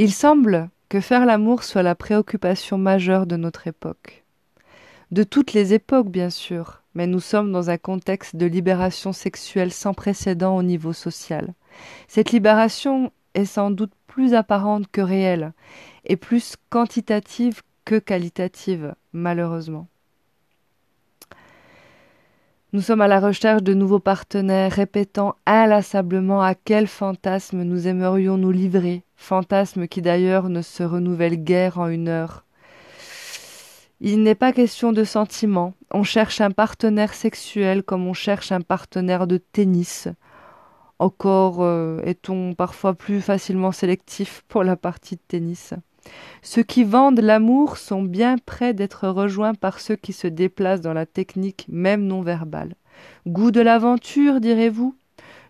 Il semble que faire l'amour soit la préoccupation majeure de notre époque. De toutes les époques, bien sûr, mais nous sommes dans un contexte de libération sexuelle sans précédent au niveau social. Cette libération est sans doute plus apparente que réelle, et plus quantitative que qualitative, malheureusement. Nous sommes à la recherche de nouveaux partenaires, répétant inlassablement à quel fantasme nous aimerions nous livrer, fantasme qui d'ailleurs ne se renouvelle guère en une heure. Il n'est pas question de sentiment, on cherche un partenaire sexuel comme on cherche un partenaire de tennis. Encore euh, est-on parfois plus facilement sélectif pour la partie de tennis? Ceux qui vendent l'amour sont bien près d'être rejoints par ceux qui se déplacent dans la technique même non verbale. Goût de l'aventure, direz-vous?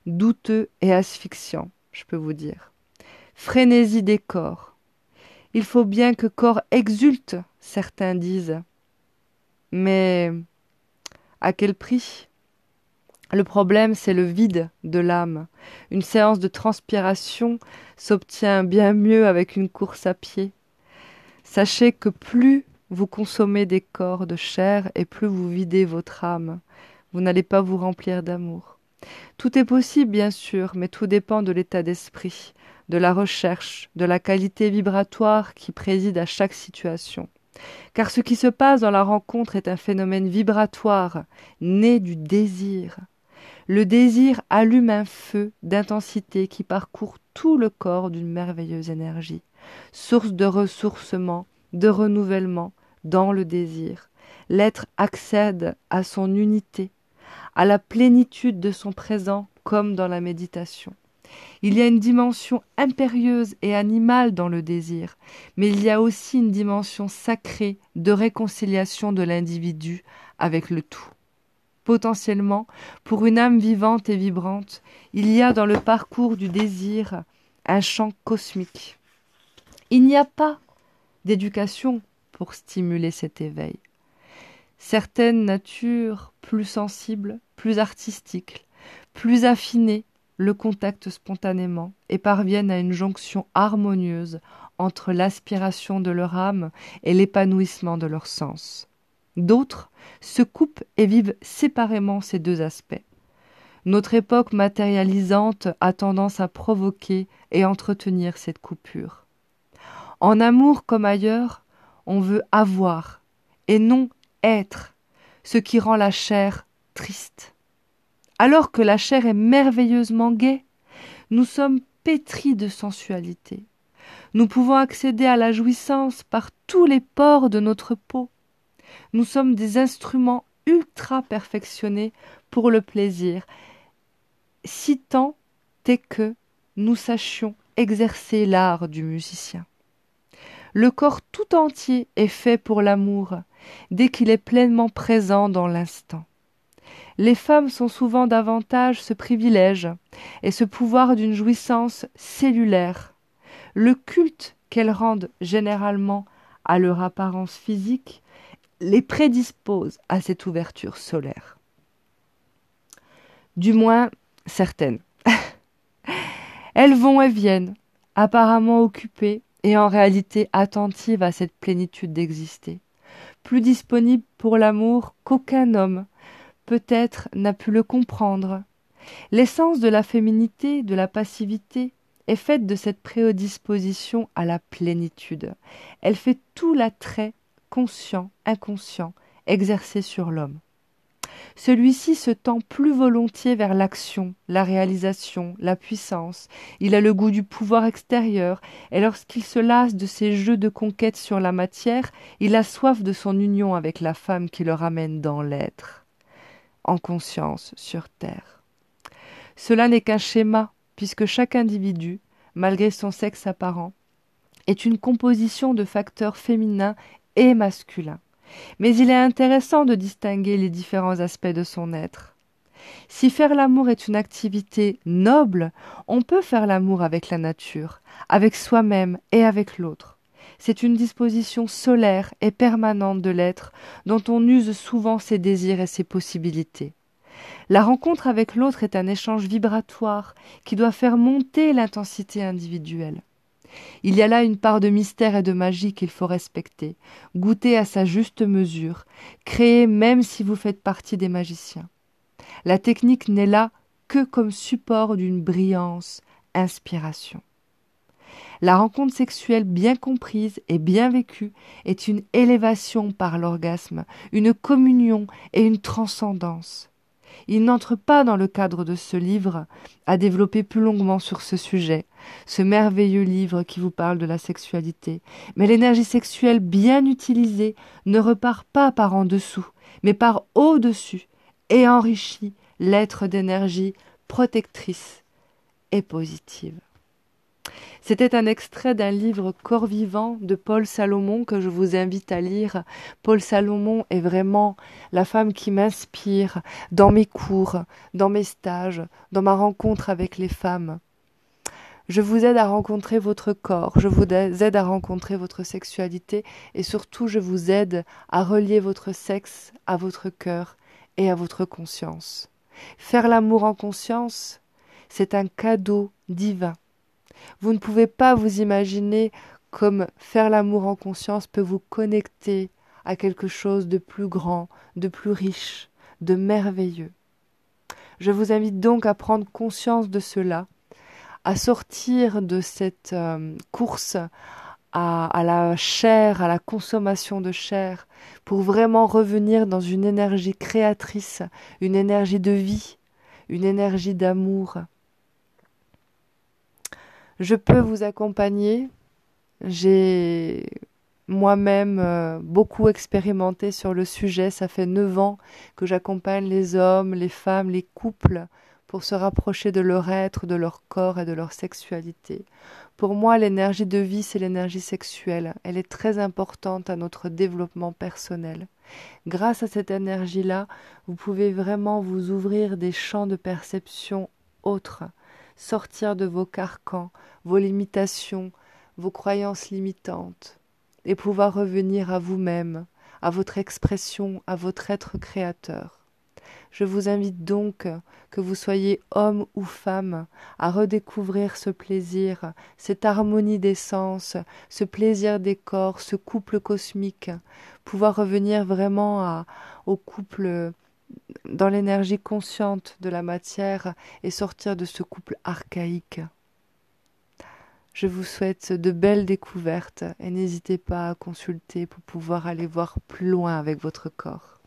Douteux et asphyxiant, je peux vous dire. Frénésie des corps. Il faut bien que corps exulte, certains disent. Mais à quel prix? Le problème, c'est le vide de l'âme. Une séance de transpiration s'obtient bien mieux avec une course à pied. Sachez que plus vous consommez des corps de chair et plus vous videz votre âme, vous n'allez pas vous remplir d'amour. Tout est possible, bien sûr, mais tout dépend de l'état d'esprit, de la recherche, de la qualité vibratoire qui préside à chaque situation. Car ce qui se passe dans la rencontre est un phénomène vibratoire, né du désir. Le désir allume un feu d'intensité qui parcourt tout le corps d'une merveilleuse énergie, source de ressourcement, de renouvellement dans le désir. L'être accède à son unité, à la plénitude de son présent comme dans la méditation. Il y a une dimension impérieuse et animale dans le désir, mais il y a aussi une dimension sacrée de réconciliation de l'individu avec le tout potentiellement, pour une âme vivante et vibrante, il y a dans le parcours du désir un champ cosmique. Il n'y a pas d'éducation pour stimuler cet éveil. Certaines natures plus sensibles, plus artistiques, plus affinées, le contactent spontanément et parviennent à une jonction harmonieuse entre l'aspiration de leur âme et l'épanouissement de leur sens. D'autres se coupent et vivent séparément ces deux aspects. Notre époque matérialisante a tendance à provoquer et entretenir cette coupure. En amour comme ailleurs, on veut avoir et non être, ce qui rend la chair triste. Alors que la chair est merveilleusement gaie, nous sommes pétris de sensualité. Nous pouvons accéder à la jouissance par tous les pores de notre peau. Nous sommes des instruments ultra perfectionnés pour le plaisir, si tant est que nous sachions exercer l'art du musicien. Le corps tout entier est fait pour l'amour, dès qu'il est pleinement présent dans l'instant. Les femmes sont souvent davantage ce privilège et ce pouvoir d'une jouissance cellulaire. Le culte qu'elles rendent généralement à leur apparence physique les prédispose à cette ouverture solaire. Du moins, certaines. Elles vont et viennent, apparemment occupées et en réalité attentives à cette plénitude d'exister, plus disponibles pour l'amour qu'aucun homme, peut-être, n'a pu le comprendre. L'essence de la féminité, de la passivité, est faite de cette prédisposition à la plénitude. Elle fait tout l'attrait conscient, inconscient, exercé sur l'homme. Celui-ci se tend plus volontiers vers l'action, la réalisation, la puissance. Il a le goût du pouvoir extérieur, et lorsqu'il se lasse de ses jeux de conquête sur la matière, il a soif de son union avec la femme qui le ramène dans l'être, en conscience, sur terre. Cela n'est qu'un schéma, puisque chaque individu, malgré son sexe apparent, est une composition de facteurs féminins et masculin. Mais il est intéressant de distinguer les différents aspects de son être. Si faire l'amour est une activité noble, on peut faire l'amour avec la nature, avec soi-même et avec l'autre. C'est une disposition solaire et permanente de l'être dont on use souvent ses désirs et ses possibilités. La rencontre avec l'autre est un échange vibratoire qui doit faire monter l'intensité individuelle. Il y a là une part de mystère et de magie qu'il faut respecter, goûter à sa juste mesure, créer même si vous faites partie des magiciens. La technique n'est là que comme support d'une brillance, inspiration. La rencontre sexuelle bien comprise et bien vécue est une élévation par l'orgasme, une communion et une transcendance. Il n'entre pas dans le cadre de ce livre à développer plus longuement sur ce sujet, ce merveilleux livre qui vous parle de la sexualité. Mais l'énergie sexuelle bien utilisée ne repart pas par en dessous, mais par au-dessus, et enrichit l'être d'énergie protectrice et positive. C'était un extrait d'un livre Corps vivant de Paul Salomon que je vous invite à lire. Paul Salomon est vraiment la femme qui m'inspire dans mes cours, dans mes stages, dans ma rencontre avec les femmes. Je vous aide à rencontrer votre corps, je vous aide à rencontrer votre sexualité et surtout je vous aide à relier votre sexe à votre cœur et à votre conscience. Faire l'amour en conscience, c'est un cadeau divin. Vous ne pouvez pas vous imaginer comme faire l'amour en conscience peut vous connecter à quelque chose de plus grand, de plus riche, de merveilleux. Je vous invite donc à prendre conscience de cela, à sortir de cette euh, course à, à, la chair, à la consommation de chair, pour vraiment revenir dans une énergie créatrice, une énergie de vie, une énergie d'amour, je peux vous accompagner. J'ai moi-même euh, beaucoup expérimenté sur le sujet. Ça fait neuf ans que j'accompagne les hommes, les femmes, les couples pour se rapprocher de leur être, de leur corps et de leur sexualité. Pour moi, l'énergie de vie, c'est l'énergie sexuelle. Elle est très importante à notre développement personnel. Grâce à cette énergie-là, vous pouvez vraiment vous ouvrir des champs de perception autres sortir de vos carcans, vos limitations, vos croyances limitantes, et pouvoir revenir à vous-même, à votre expression, à votre être créateur. Je vous invite donc, que vous soyez homme ou femme, à redécouvrir ce plaisir, cette harmonie des sens, ce plaisir des corps, ce couple cosmique, pouvoir revenir vraiment à, au couple dans l'énergie consciente de la matière et sortir de ce couple archaïque. Je vous souhaite de belles découvertes et n'hésitez pas à consulter pour pouvoir aller voir plus loin avec votre corps.